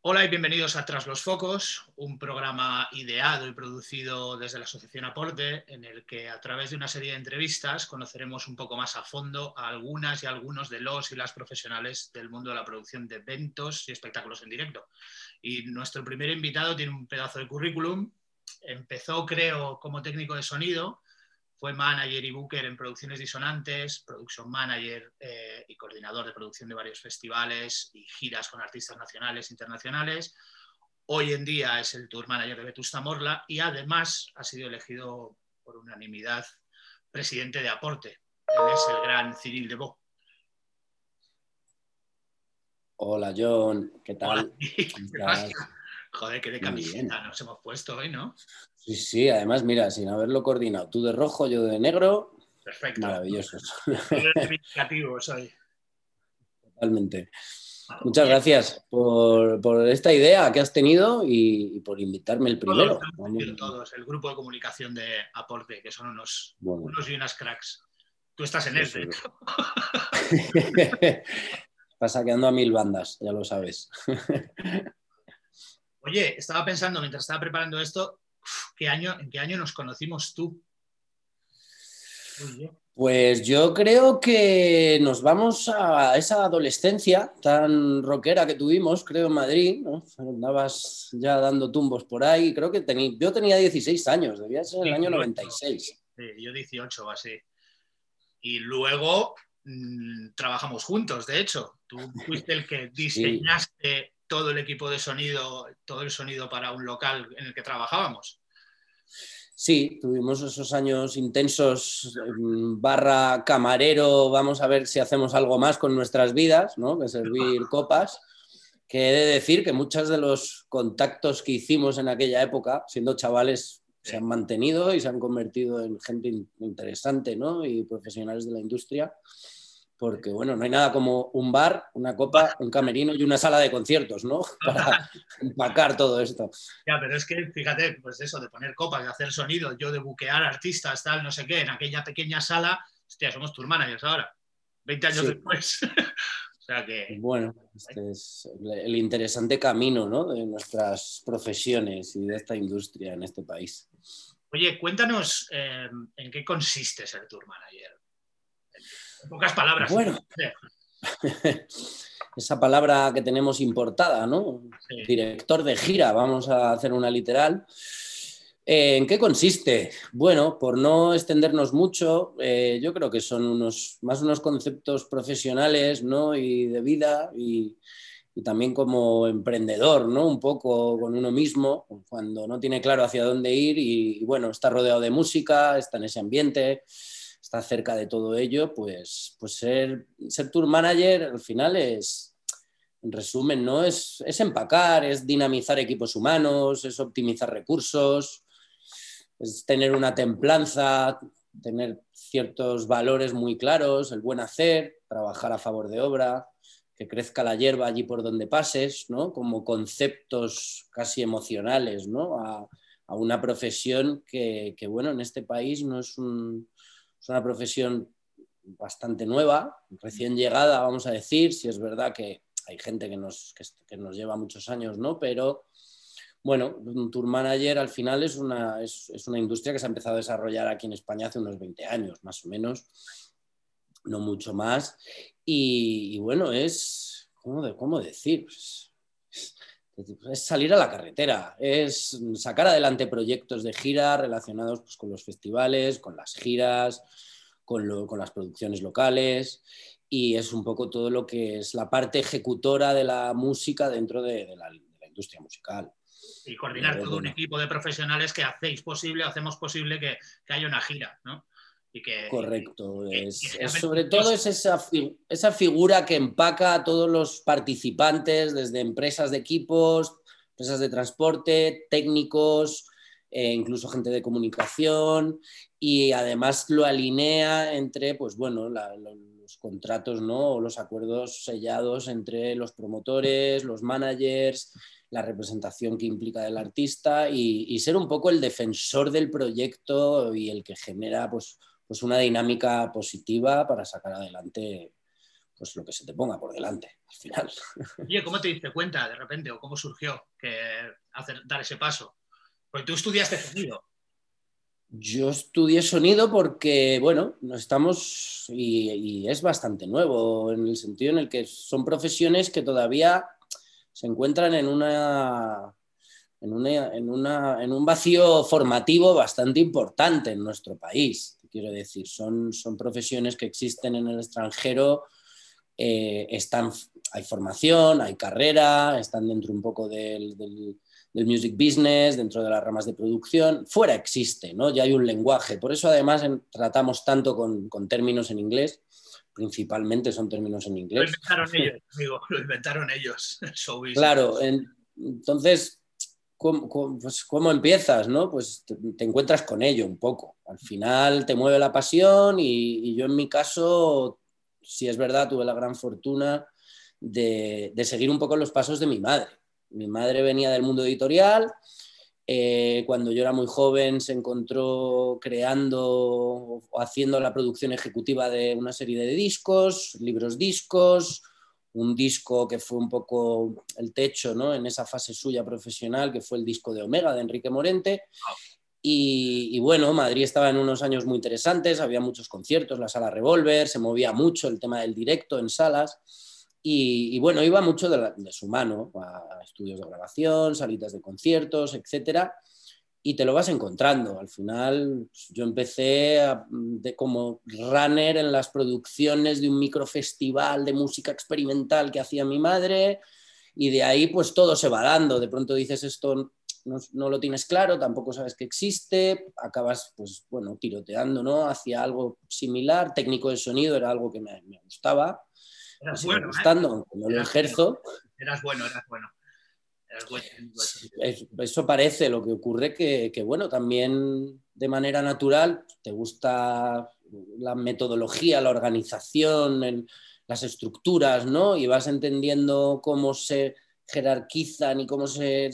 Hola y bienvenidos a Tras los Focos, un programa ideado y producido desde la Asociación Aporte, en el que a través de una serie de entrevistas conoceremos un poco más a fondo a algunas y algunos de los y las profesionales del mundo de la producción de eventos y espectáculos en directo. Y nuestro primer invitado tiene un pedazo de currículum. Empezó, creo, como técnico de sonido, fue manager y booker en producciones disonantes, production manager eh, y coordinador de producción de varios festivales y giras con artistas nacionales e internacionales. Hoy en día es el tour manager de Vetusta Morla y además ha sido elegido por unanimidad presidente de Aporte. Él es el gran Cyril Debo. Hola John, ¿qué tal? Joder, qué de camiseta nos hemos puesto hoy, ¿no? Sí, sí, además, mira, sin haberlo coordinado, tú de rojo, yo de negro. Perfecto. Maravilloso. soy. Totalmente. Muchas gracias por, esta idea que has tenido y, por invitarme el primero. Todos, el grupo de comunicación de Aporte, que son unos, unos y unas cracks. Tú estás en él. Está saqueando a mil bandas, ya lo sabes. Oye, estaba pensando mientras estaba preparando esto, ¿qué año, ¿en qué año nos conocimos tú? Pues yo creo que nos vamos a esa adolescencia tan rockera que tuvimos, creo, en Madrid. ¿no? Andabas ya dando tumbos por ahí. Creo que tenía, yo tenía 16 años, debía ser el año 96. Sí, yo 18 o así. Y luego mm, trabajamos juntos, de hecho. Tú fuiste el que diseñaste todo el equipo de sonido, todo el sonido para un local en el que trabajábamos. Sí, tuvimos esos años intensos, barra camarero, vamos a ver si hacemos algo más con nuestras vidas, ¿no? Que servir copas. Que he de decir que muchos de los contactos que hicimos en aquella época, siendo chavales, se han mantenido y se han convertido en gente interesante, ¿no? Y profesionales de la industria porque bueno, no hay nada como un bar, una copa, un camerino y una sala de conciertos, ¿no? Para empacar todo esto. Ya, pero es que fíjate, pues eso, de poner copas, de hacer sonido, yo de buquear artistas, tal, no sé qué, en aquella pequeña sala, hostia, somos tour managers ahora, 20 años después. o sea que... Bueno, este es el interesante camino, ¿no? De nuestras profesiones y de esta industria en este país. Oye, cuéntanos eh, en qué consiste ser tour manager pocas palabras. Bueno. Esa palabra que tenemos importada, ¿no? Director de gira, vamos a hacer una literal. Eh, ¿En qué consiste? Bueno, por no extendernos mucho, eh, yo creo que son unos, más unos conceptos profesionales ¿no? y de vida y, también como emprendedor, ¿no? un poco con uno mismo, cuando no tiene claro hacia dónde ir y, y bueno, está rodeado de música, está en ese ambiente, está cerca de todo ello, pues, pues ser, ser tour manager al final es, en resumen, ¿no? Es, es, empacar, es dinamizar equipos humanos, es optimizar recursos, es tener una templanza, tener ciertos valores muy claros, el buen hacer, trabajar a favor de obra, que crezca la hierba allí por donde pases, ¿no? Como conceptos casi emocionales, ¿no? A, a una profesión que, que, bueno, en este país no es un, es una profesión bastante nueva, recién llegada, vamos a decir, si es verdad que hay gente que nos, que, nos lleva muchos años, ¿no? Pero bueno, un tour manager al final es una, es, una industria que se ha empezado a desarrollar aquí en España hace unos 20 años, más o menos, no mucho más. Y, bueno, es, ¿cómo, cómo decir? Pues, es salir a la carretera, es sacar adelante proyectos de gira relacionados pues, con los festivales, con las giras, con, las producciones locales y es un poco todo lo que es la parte ejecutora de la música dentro de, la, industria musical. Y coordinar todo un equipo de profesionales que hacéis posible, hacemos posible que, que haya una gira, ¿no? Correcto. es, sobre todo es esa, esa, figura que empaca a todos los participantes, desde empresas de equipos, empresas de transporte, técnicos, e incluso gente de comunicación, y además lo alinea entre, pues bueno, los contratos, ¿no? O los acuerdos sellados entre los promotores, los managers, la representación que implica del artista y, y, ser un poco el defensor del proyecto y el que genera pues, pues una dinámica positiva para sacar adelante pues lo que se te ponga por delante al final. Oye, ¿cómo te diste cuenta de repente o cómo surgió que hacer, dar ese paso? Porque tú estudiaste sonido. Yo estudié sonido porque, bueno, no estamos y, es bastante nuevo en el sentido en el que son profesiones que todavía se encuentran en una, en, en, un vacío formativo bastante importante en nuestro país. Quiero decir, son, son profesiones que existen en el extranjero eh, están, hay formación, hay carrera, están dentro un poco del, music business, dentro de las ramas de producción. Fuera existe, ¿no? Ya hay un lenguaje. Por eso además tratamos tanto con, términos en inglés. Principalmente son términos en inglés. Lo inventaron ellos, amigo, lo inventaron ellos. claro, entonces, pues, ¿cómo, empiezas? ¿no? Pues te, encuentras con ello un poco. Al final te mueve la pasión y yo en mi caso si es verdad, tuve la gran fortuna de, seguir un poco los pasos de mi madre. Mi madre venía del mundo editorial, eh, cuando yo era muy joven se encontró creando o haciendo la producción ejecutiva de una serie de discos, libros discos, un disco que fue un poco el techo ¿no? en esa fase suya profesional, que fue el disco de Omega de Enrique Morente. Y, bueno, Madrid estaba en unos años muy interesantes, había muchos conciertos, la sala Revolver, se movía mucho el tema del directo en salas. Y, bueno, iba mucho de, su mano a estudios de grabación, salitas de conciertos, etcétera, y te lo vas encontrando. Al final, pues, yo empecé de, como runner en las producciones de un microfestival de música experimental que hacía mi madre, y de ahí, pues todo se va dando. De pronto dices esto no, lo tienes claro, tampoco sabes que existe, acabas, pues bueno, tiroteando, ¿no? Hacia algo similar, técnico de sonido era algo que me, gustaba, eras bueno, ¿eh? gustando, no lo ejerzo. Eras bueno, eras bueno. Eso parece, lo que ocurre que, que, bueno, también de manera natural te gusta la metodología, la organización, las estructuras, ¿no? Y vas entendiendo cómo se jerarquizan y cómo se,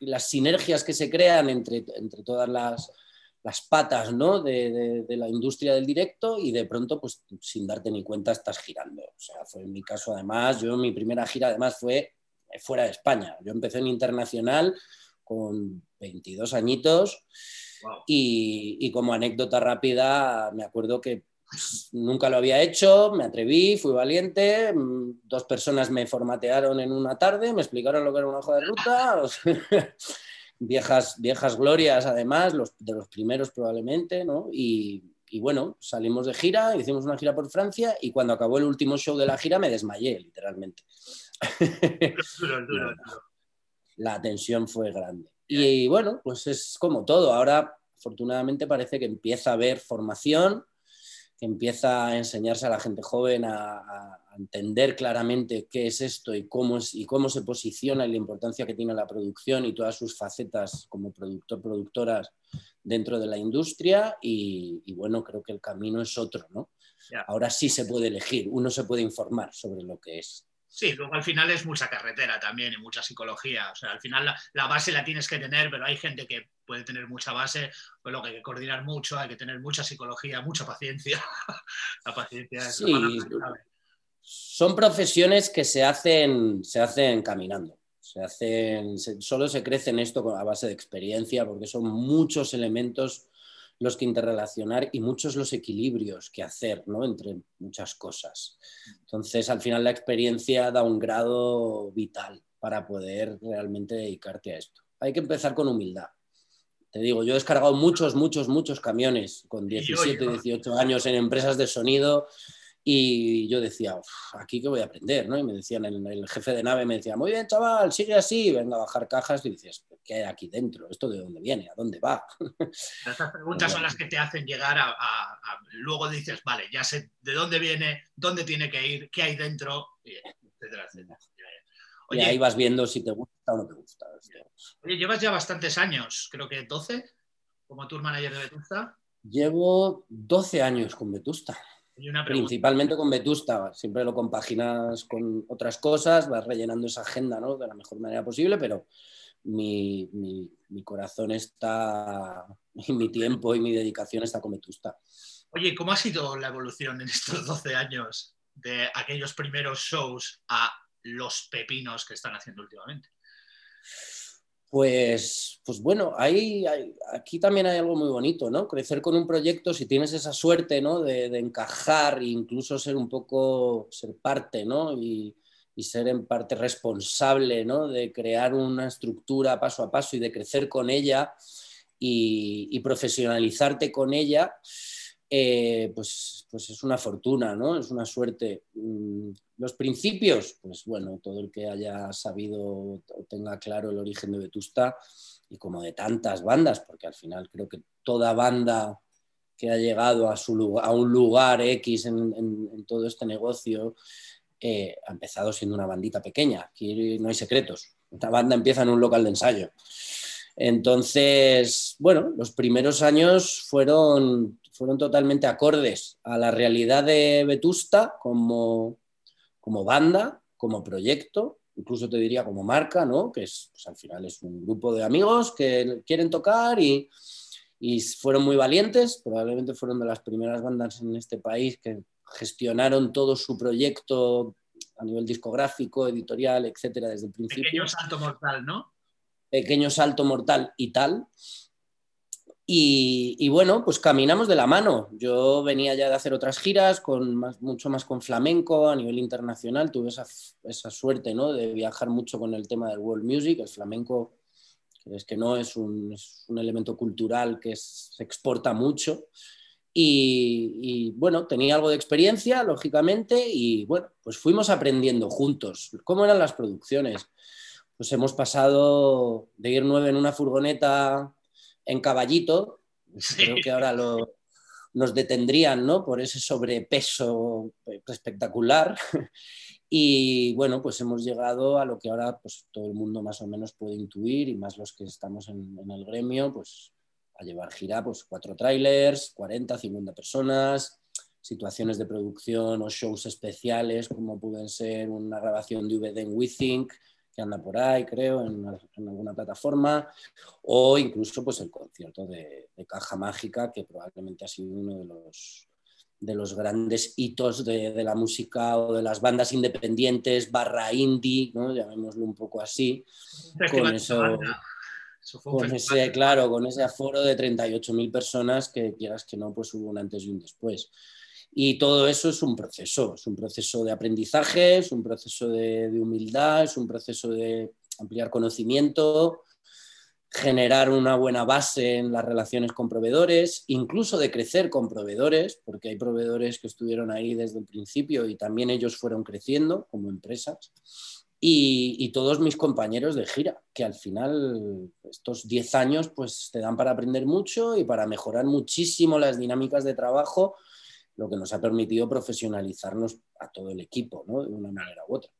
las sinergias que se crean entre, entre todas las, las patas ¿no? de, de, la industria del directo y de pronto, pues sin darte ni cuenta, estás girando. O sea, fue en mi caso además, yo mi primera gira además fue fuera de España. Yo empecé en internacional con 22 añitos y, y como anécdota rápida, me acuerdo que nunca lo había hecho, me atreví, fui valiente, mm, dos personas me formatearon en una tarde, me explicaron lo que era una hoja de ruta, viejas, viejas glorias además, los, de los primeros probablemente, ¿no? Y, bueno, salimos de gira, hicimos una gira por Francia y cuando acabó el último show de la gira me desmayé, literalmente. La tensión fue grande. Y bueno, pues es como todo. Ahora, afortunadamente, parece que empieza a haber formación empieza a enseñarse a la gente joven a, entender claramente qué es esto y cómo, es, y cómo se posiciona y la importancia que tiene la producción y todas sus facetas como productor, productoras dentro de la industria. Y, bueno, creo que el camino es otro, ¿no? Ahora sí se puede elegir, uno se puede informar sobre lo que es. Sí, luego al final es mucha carretera también y mucha psicología. O sea, al final la, base la tienes que tener, pero hay gente que puede tener mucha base, pues lo que hay que coordinar mucho, hay que tener mucha psicología, mucha paciencia. la paciencia es sí, Son profesiones que se hacen, se hacen caminando. Se hacen, solo se crece en esto a base de experiencia, porque son muchos elementos los que interrelacionar y muchos los equilibrios que hacer ¿no? entre muchas cosas. Entonces, al final la experiencia da un grado vital para poder realmente dedicarte a esto. Hay que empezar con humildad. Te digo, yo he descargado muchos, muchos, muchos camiones con 17, 18 años en empresas de sonido y yo decía, aquí que voy a aprender, ¿no? Y me decían, el, jefe de nave me decía, muy bien, chaval, sigue así, venga a bajar cajas. Y dices, ¿qué hay aquí dentro? ¿Esto de dónde viene? ¿A dónde va? Estas preguntas son las que te hacen llegar a, Luego dices, vale, ya sé de dónde viene, dónde tiene que ir, qué hay dentro, etcétera, etcétera. y ahí vas viendo si te gusta o no te gusta. Oye, llevas ya bastantes años, creo que 12, como tour manager de Vetusta. Llevo 12 años con Vetusta. Principalmente con Vetusta, siempre lo compaginas con otras cosas, vas rellenando esa agenda ¿no? de la mejor manera posible, pero mi, corazón está, y mi tiempo y mi dedicación está con Vetusta. Oye, ¿cómo ha sido la evolución en estos 12 años? de aquellos primeros shows a los pepinos que están haciendo últimamente? Pues, pues bueno, aquí también hay algo muy bonito, ¿no? Crecer con un proyecto, si tienes esa suerte, ¿no? De, encajar e incluso ser un poco, ser parte, ¿no? Y, ser en parte responsable, ¿no? De crear una estructura paso a paso y de crecer con ella y profesionalizarte con ella, eh, pues, pues es una fortuna, ¿no? Es una suerte. Mm, los principios, pues bueno, todo el que haya sabido o tenga claro el origen de Vetusta y como de tantas bandas, porque al final creo que toda banda que ha llegado a, su a un lugar X en, todo este negocio eh, ha empezado siendo una bandita pequeña. Aquí no hay secretos. Esta banda empieza en un local de ensayo. Entonces, bueno, los primeros años fueron fueron totalmente acordes a la realidad de Vetusta como, como banda, como proyecto, incluso te diría como marca, ¿no? que es, pues, al final es un grupo de amigos que quieren tocar y, y fueron muy valientes, probablemente fueron de las primeras bandas en este país que gestionaron todo su proyecto a nivel discográfico, editorial, etcétera, desde el principio. Pequeño salto mortal, ¿no? Pequeño salto mortal y tal. Y, bueno, pues caminamos de la mano. Yo venía ya de hacer otras giras, con mucho más con flamenco a nivel internacional. Tuve esa, suerte ¿no? de viajar mucho con el tema del world music. El flamenco, es que no, es un, elemento cultural que se exporta mucho. Y, y, bueno, tenía algo de experiencia, lógicamente, y bueno, pues fuimos aprendiendo juntos cómo eran las producciones. Pues hemos pasado de ir nueve en una furgoneta en caballito, creo que ahora lo, nos detendrían ¿no? por ese sobrepeso espectacular. Y bueno, pues hemos llegado a lo que ahora pues, todo el mundo más o menos puede intuir, y más los que estamos en, el gremio, pues a llevar gira pues, cuatro trailers, 40, 50 personas, situaciones de producción o shows especiales como pueden ser una grabación de VD en WeThink, que anda por ahí, creo, en, alguna plataforma, o incluso pues, el concierto de, Caja Mágica, que probablemente ha sido uno de los, de los grandes hitos de, la música o de las bandas independientes barra indie, ¿no? llamémoslo un poco así, con eso... Con ese, claro, con ese aforo de 38.000 personas que quieras que no, pues hubo un antes y un después. Y todo eso es un proceso, es un proceso de aprendizaje, es un proceso de, humildad, es un proceso de ampliar conocimiento, generar una buena base en las relaciones con proveedores, incluso de crecer con proveedores, porque hay proveedores que estuvieron ahí desde el principio y también ellos fueron creciendo como empresas. Y, y todos mis compañeros de gira, que al final estos 10 años pues te dan para aprender mucho y para mejorar muchísimo las dinámicas de trabajo lo que nos ha permitido profesionalizarnos a todo el equipo, ¿no? De una manera u otra.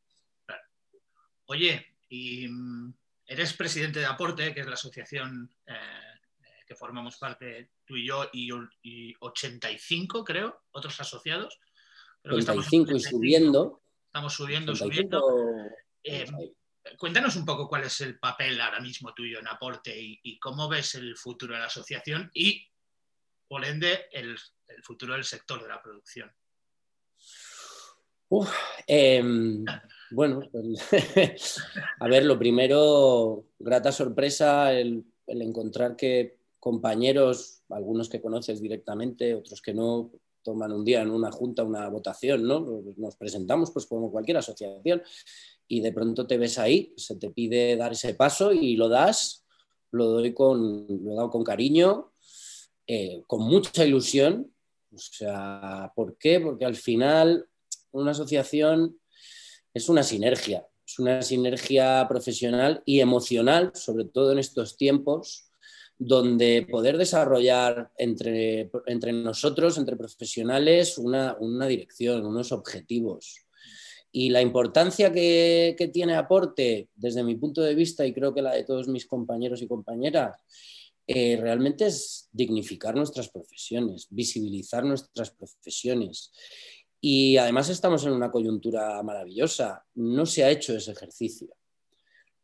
Oye, y mm, eres presidente de Aporte, que es la asociación eh, que formamos parte tú y yo, y, 85, creo, otros asociados. 85 y subiendo. Estamos subiendo, subiendo. Eh, cuéntanos un poco cuál es el papel ahora mismo tuyo en Aporte y, y cómo ves el futuro de la asociación y, por ende, el el futuro del sector de la producción? Em, bueno, pues, a ver, lo primero, grata sorpresa el, encontrar que compañeros, algunos que conoces directamente, otros que no, toman un día en una junta una votación, ¿no? Nos presentamos pues como cualquier asociación y de pronto te ves ahí, se te pide dar ese paso y lo das, lo doy con, lo he con cariño, eh, con mucha ilusión o sea, ¿por qué? Porque al final una asociación es una sinergia, es una sinergia profesional y emocional, sobre todo en estos tiempos, donde poder desarrollar entre, nosotros, entre profesionales, una, dirección, unos objetivos. Y la importancia que, que tiene aporte, desde mi punto de vista, y creo que la de todos mis compañeros y compañeras, eh, realmente es dignificar nuestras profesiones, visibilizar nuestras profesiones. Y además estamos en una coyuntura maravillosa. No se ha hecho ese ejercicio.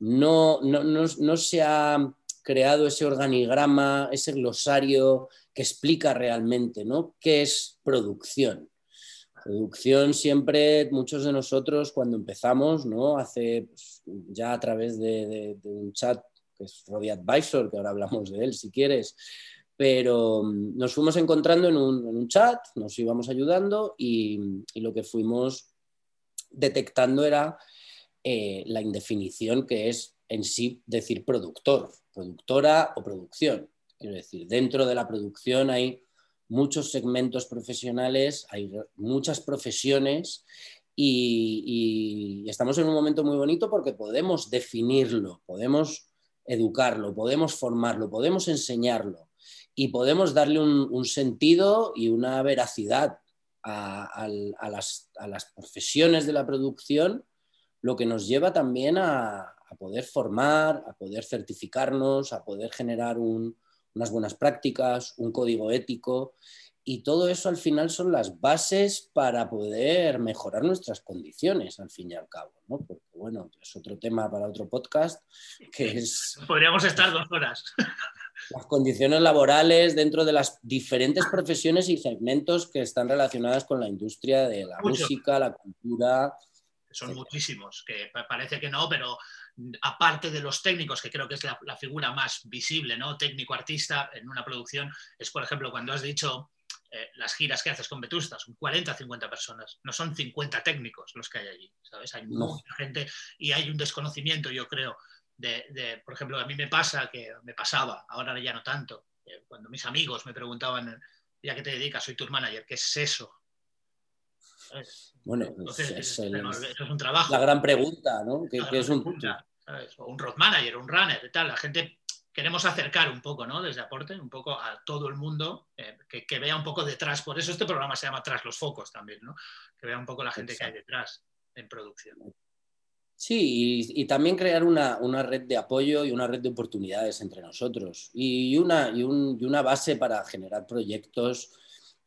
No, no, se ha creado ese organigrama, ese glosario que explica realmente ¿no? qué es producción. Producción siempre, muchos de nosotros cuando empezamos, ¿no? Hace pues, ya a través de, un chat que es Robbie Advisor, que ahora hablamos de él si quieres, pero mm, nos fuimos encontrando en un, chat, nos íbamos ayudando y, lo que fuimos detectando era eh, la indefinición que es en sí decir productor, productora o producción. Quiero decir, dentro de la producción hay muchos segmentos profesionales, hay muchas profesiones y, estamos en un momento muy bonito porque podemos definirlo, podemos educarlo, podemos formarlo, podemos enseñarlo y podemos darle un, sentido y una veracidad a, las, profesiones de la producción, lo que nos lleva también a, poder formar, a poder certificarnos, a poder generar un, unas buenas prácticas, un código ético y todo eso al final son las bases para poder mejorar nuestras condiciones, al fin y al cabo, ¿no? Porque, bueno, es otro tema para otro podcast, que es... Podríamos estar dos horas. Las condiciones laborales dentro de las diferentes profesiones y segmentos que están relacionadas con la industria de la música, la cultura. Son muchísimos, que parece que no, pero aparte de los técnicos, que creo que es la, figura más visible, ¿no? Técnico-artista en una producción, es por ejemplo cuando has dicho eh, las giras que haces con Vetusta, son 40 50 personas, no son 50 técnicos los que hay allí, ¿sabes? Hay mucha gente y hay un desconocimiento, yo creo, de, por ejemplo, a mí me pasa, que me pasaba, ahora ya no tanto, eh, cuando mis amigos me preguntaban, ya que te dedicas, soy tour manager, ¿qué es eso? Bueno, es, un trabajo. La gran pregunta, ¿no? ¿Qué, es un, o un road manager, un runner y tal. La gente queremos acercar un poco, ¿no? Desde aporte, un poco a todo el mundo, eh, que, vea un poco detrás. Por eso este programa se llama Tras los Focos también, ¿no? Que vea un poco la gente que hay detrás en producción. Sí, y, también crear una, red de apoyo y una red de oportunidades entre nosotros y una, y, una base para generar proyectos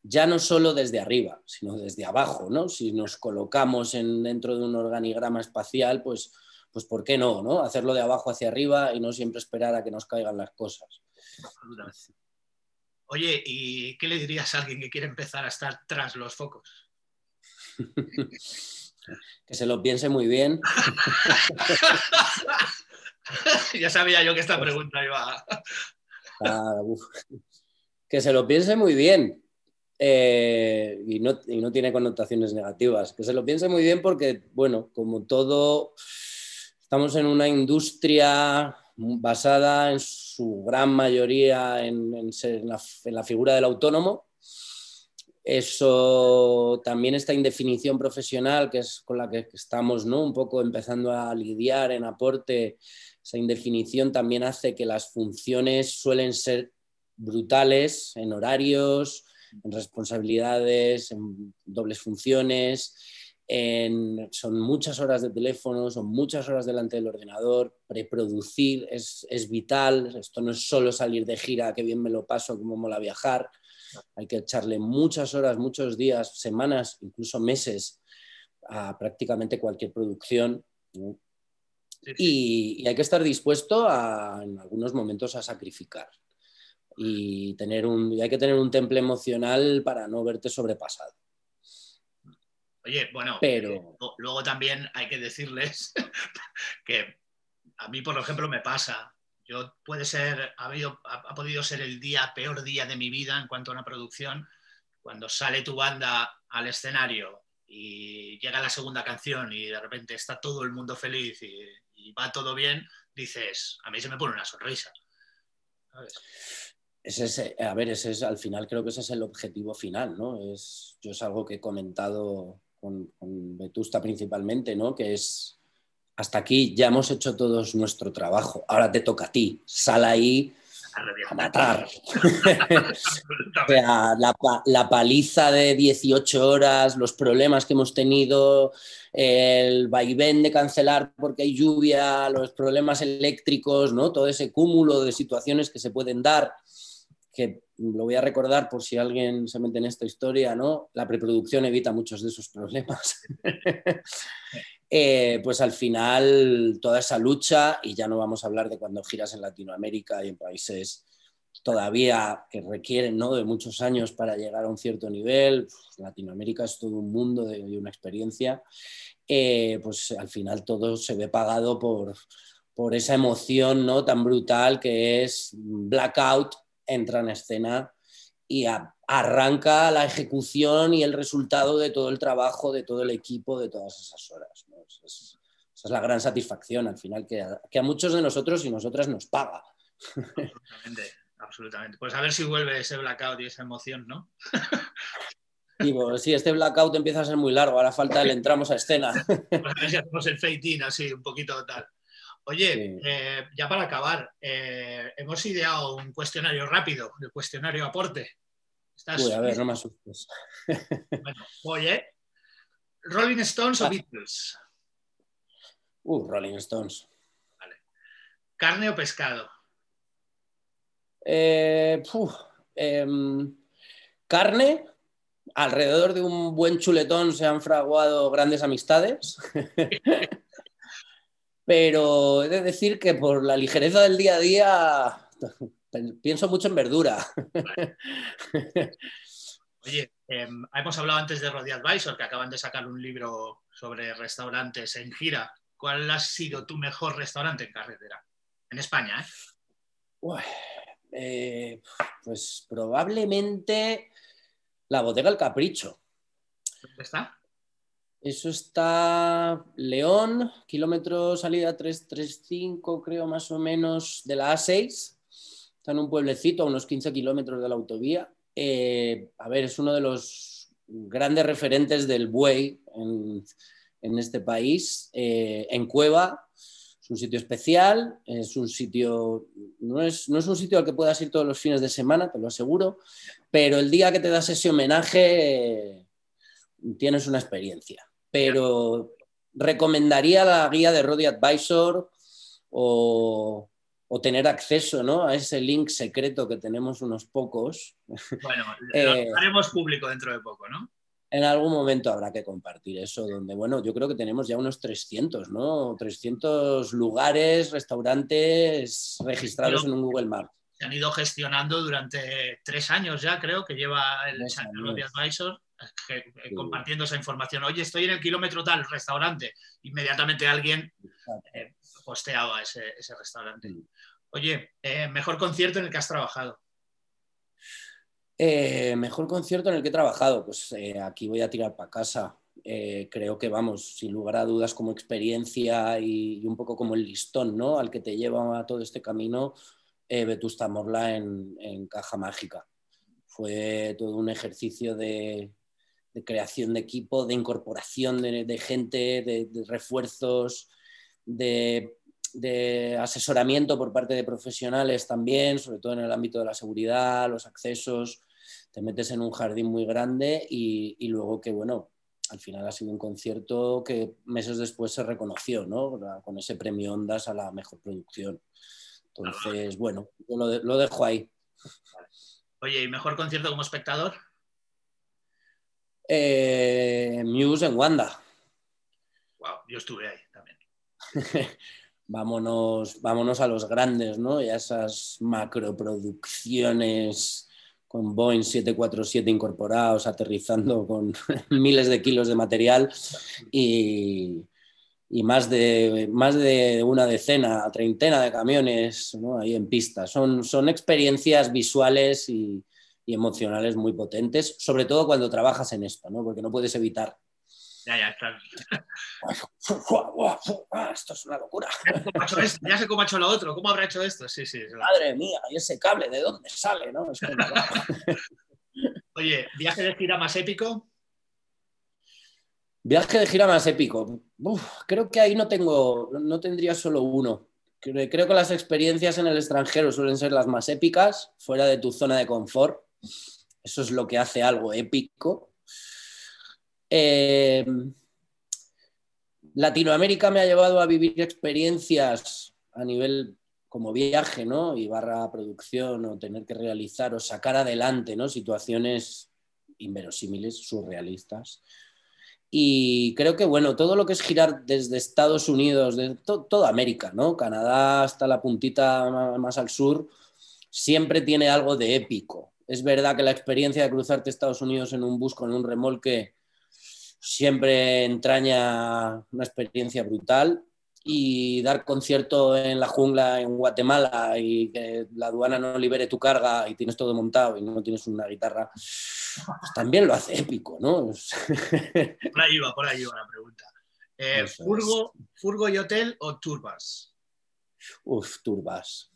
ya no solo desde arriba, sino desde abajo, ¿no? Si nos colocamos en, dentro de un organigrama espacial, pues pues ¿por qué no, no? Hacerlo de abajo hacia arriba y no siempre esperar a que nos caigan las cosas. Oye, ¿y qué le dirías a alguien que quiere empezar a estar tras los focos? que se lo piense muy bien. ya sabía yo que esta pregunta iba. Ah, que se lo piense muy bien. Eh, y, no, y no tiene connotaciones negativas. Que se lo piense muy bien porque, bueno, como todo Estamos en una industria basada en su gran mayoría en, la, figura del autónomo. Eso también esta indefinición profesional, que es con la que estamos ¿no? un poco empezando a lidiar en aporte, esa indefinición también hace que las funciones suelen ser brutales en horarios, en responsabilidades, en dobles funciones son muchas horas de teléfono, son muchas horas delante del ordenador, preproducir es, vital, esto no es solo salir de gira, que bien me lo paso, como mola viajar, hay que echarle muchas horas, muchos días, semanas, incluso meses a prácticamente cualquier producción. Y, hay que estar dispuesto en algunos momentos a sacrificar. Y, tener un, y hay que tener un temple emocional para no verte sobrepasado. Oye, bueno, pero luego también hay que decirles que a mí, por ejemplo, me pasa. Yo puede ser, ha, ha, podido ser el día, peor día de mi vida en cuanto a una producción, cuando sale tu banda al escenario y llega la segunda canción y de repente está todo el mundo feliz y, va todo bien, dices, a mí se me pone una sonrisa. Ese a ver, ese es, al final creo que ese es el objetivo final, ¿no? Es, yo es algo que he comentado con, Vetusta principalmente, ¿no? Que es, hasta aquí ya hemos hecho todos nuestro trabajo, ahora te toca a ti, sal ahí a matar. la, paliza de 18 horas, los problemas que hemos tenido, el vaivén de cancelar porque hay lluvia, los problemas eléctricos, ¿no? Todo ese cúmulo de situaciones que se pueden dar que lo voy a recordar por si alguien se mete en esta historia, ¿no? La preproducción evita muchos de esos problemas. Eh, pues al final toda esa lucha, y ya no vamos a hablar de cuando giras en Latinoamérica y en países todavía que requieren ¿no? de muchos años para llegar a un cierto nivel. Latinoamérica es todo un mundo de, una experiencia. Eh, pues al final todo se ve pagado por, por esa emoción ¿no? tan brutal que es Blackout, entra en escena y arranca la ejecución y el resultado de todo el trabajo, de todo el equipo, de todas esas horas. esa es la gran satisfacción al final, que a, que a muchos de nosotros y nosotras nos paga. Absolutamente absolutamente. Pues a ver si vuelve ese blackout y esa emoción, ¿no? sí, este blackout empieza a ser muy largo, ahora falta el entramos a escena. Pues a ver si hacemos el fade así, un poquito tal. Oye, eh, ya para acabar, eh, hemos ideado un cuestionario rápido, el cuestionario aporte. Uy, a ver, no me asustes. Bueno, oye, ¿Rolling Stones o ah. Beatles? Uh, Rolling Stones. Vale. ¿Carne o pescado? Eh, em, carne, alrededor de un buen chuletón se han fraguado grandes amistades. Pero he de decir que por la ligereza del día a día pienso mucho en verdura. Oye, em, hemos hablado antes de Rodi Advisor, que acaban de sacar un libro sobre restaurantes en gira. ¿Cuál ha sido tu mejor restaurante en carretera? En España, ¿eh? Eh, pues probablemente la bodega El Capricho. ¿Dónde está? Eso está León, kilómetro salida 335, creo más o menos, de la A6. Está en un pueblecito a unos 15 kilómetros de la autovía. Eh, a ver, es uno de los grandes referentes del buey en, este país. Eh, en Cueva, es un sitio especial, es un sitio, no es, no es un sitio al que puedas ir todos los fines de semana, te lo aseguro, pero el día que te das ese homenaje tienes una experiencia. Pero recomendaría la guía de Rodi Advisor o, tener acceso ¿no? a ese link secreto que tenemos unos pocos. Bueno, lo eh, haremos público dentro de poco, ¿no? en algún momento habrá que compartir eso, donde, bueno, yo creo que tenemos ya unos 300, ¿no? 300 lugares, restaurantes registrados en un Google Maps. Se han ido gestionando durante tres años ya, creo, que lleva el Technology Advisor compartiendo esa información. Oye, estoy en el kilómetro tal, restaurante. Inmediatamente alguien eh, posteaba ese, restaurante. Oye, eh, mejor concierto en el que has trabajado. Eh, mejor concierto en el que he trabajado, pues eh, aquí voy a tirar para casa. Eh, creo que vamos, sin lugar a dudas, como experiencia y, un poco como el listón ¿no? al que te lleva a todo este camino, Vetusta Morla en, Caja Mágica. Fue todo un ejercicio de, creación de equipo, de incorporación de, gente, de, refuerzos, de asesoramiento por parte de profesionales también, sobre todo en el ámbito de la seguridad, los accesos, te metes en un jardín muy grande y, luego que, bueno, al final ha sido un concierto que meses después se reconoció, ¿no? Con ese premio Ondas a la mejor producción. Entonces, bueno, lo, dejo ahí. Oye, ¿y mejor concierto como espectador? Eh, Muse en Wanda. Wow, yo estuve ahí también. vámonos, vámonos a los grandes, ¿no? Y a esas macroproducciones con Boeing 747 incorporados, aterrizando con miles de kilos de material y, más, de, más de una decena, treintena de camiones ahí en pista. Son, son experiencias visuales y, y, emocionales muy potentes, sobre todo cuando trabajas en esto, ¿no? porque no puedes evitar ya, ya, claro. Esto es una locura. Ya sé cómo ha hecho lo otro, ¿cómo habrá hecho esto? Sí, sí. Madre mía, ¿y ese cable de dónde sale? ¿no? Oye, ¿viaje de gira más épico? Viaje de gira más épico. creo que ahí no tengo, no tendría solo uno. Creo que las experiencias en el extranjero suelen ser las más épicas, fuera de tu zona de confort. Eso es lo que hace algo épico. Eh, Latinoamérica me ha llevado a vivir experiencias a nivel como viaje, ¿no? Y barra producción o tener que realizar o sacar adelante, ¿no? Situaciones inverosímiles, surrealistas. Y creo que, bueno, todo lo que es girar desde Estados Unidos, de toda América, ¿no? Canadá hasta la puntita más al sur, siempre tiene algo de épico. Es verdad que la experiencia de cruzarte Estados Unidos en un bus con un remolque siempre entraña una experiencia brutal y dar concierto en la jungla en Guatemala y que la aduana no libere tu carga y tienes todo montado y no tienes una guitarra, pues también lo hace épico, ¿no? por ahí va, por ahí va la pregunta. Eh, ¿furgo, ¿Furgo y hotel o turbas? Uf, turbas.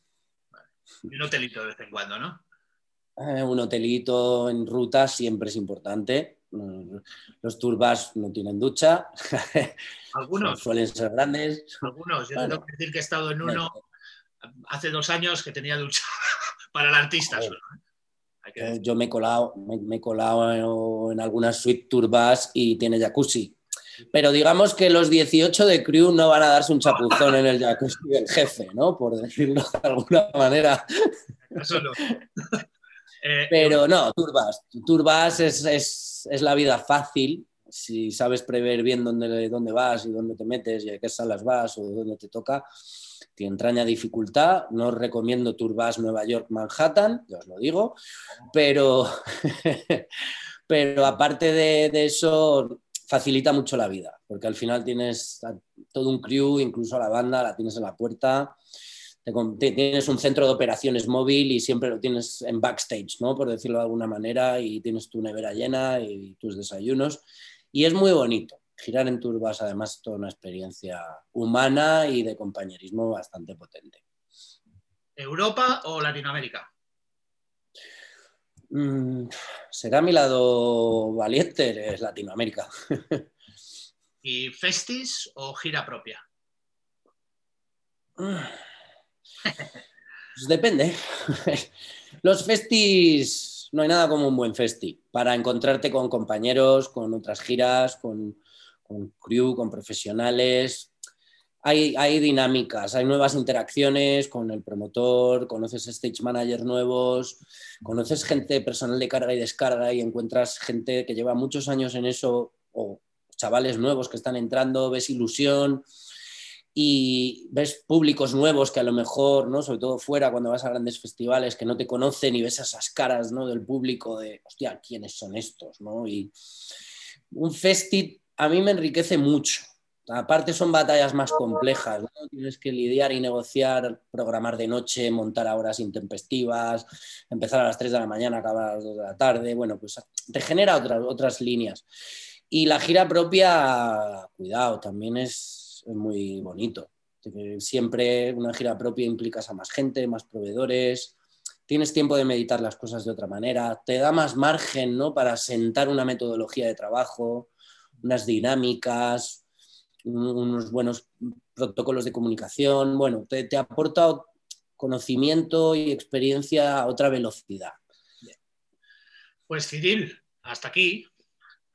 un hotelito de vez en cuando, ¿no? Eh, un hotelito en ruta siempre es importante. Los turbas no tienen ducha. Algunos. Suelen ser grandes. Algunos. Yo tengo que decir que he estado en uno hace dos años que tenía ducha para el artista. ¿eh? Eh, yo me he colado, me, he colado en algunas suite turbas y tiene jacuzzi. Pero digamos que los 18 de crew no van a darse un chapuzón en el jacuzzi del jefe, ¿no? Por decirlo de alguna manera. Eso no. Eh, Pero no, turbas. Turbas es, la vida fácil. Si sabes prever bien dónde, dónde vas y dónde te metes y a qué salas vas o dónde te toca, te entraña dificultad. No os recomiendo Turbas Nueva York, Manhattan, ya os lo digo. Pero, pero aparte de, de eso, facilita mucho la vida, porque al final tienes todo un crew, incluso a la banda, la tienes en la puerta tienes un centro de operaciones móvil y siempre lo tienes en backstage, ¿no? Por decirlo de alguna manera, y tienes tu nevera llena y tus desayunos. Y es muy bonito. Girar en turbas, además, es toda una experiencia humana y de compañerismo bastante potente. ¿Europa o Latinoamérica? Mm, será mi lado valiente, es Latinoamérica. ¿Y festis o gira propia? Pues depende. Los festis, no hay nada como un buen festi para encontrarte con compañeros, con otras giras, con, crew, con profesionales. Hay, hay, dinámicas, hay nuevas interacciones con el promotor, conoces stage managers nuevos, conoces gente personal de carga y descarga y encuentras gente que lleva muchos años en eso o chavales nuevos que están entrando, ves ilusión y ves públicos nuevos que a lo mejor, ¿no? sobre todo fuera, cuando vas a grandes festivales, que no te conocen y ves esas caras ¿no? del público de, hostia, ¿quiénes son estos? ¿no? Y un festi a mí me enriquece mucho. Aparte son batallas más complejas, ¿no? tienes que lidiar y negociar, programar de noche, montar a horas intempestivas, empezar a las 3 de la mañana, acabar a las 2 de la tarde, bueno, pues te genera otras, otras líneas. Y la gira propia, cuidado, también es, es muy bonito. Siempre una gira propia implicas a más gente, más proveedores, tienes tiempo de meditar las cosas de otra manera, te da más margen ¿no? para sentar una metodología de trabajo, unas dinámicas, unos buenos protocolos de comunicación. Bueno, te, te aporta conocimiento y experiencia a otra velocidad. Pues Cyril, hasta aquí.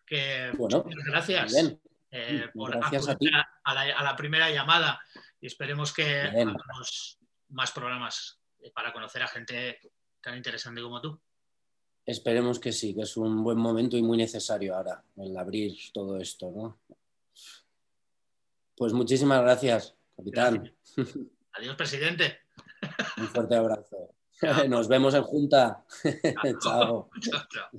Que bueno, muchas gracias. Eh, por Gracias a, la, primera llamada y esperemos que hagamos más programas para conocer a gente tan interesante como tú. Esperemos que sí, que es un buen momento y muy necesario ahora el abrir todo esto, ¿no? Pues muchísimas gracias, capitán. Adiós, presidente. Un fuerte abrazo. Nos vemos en junta. chao. chao.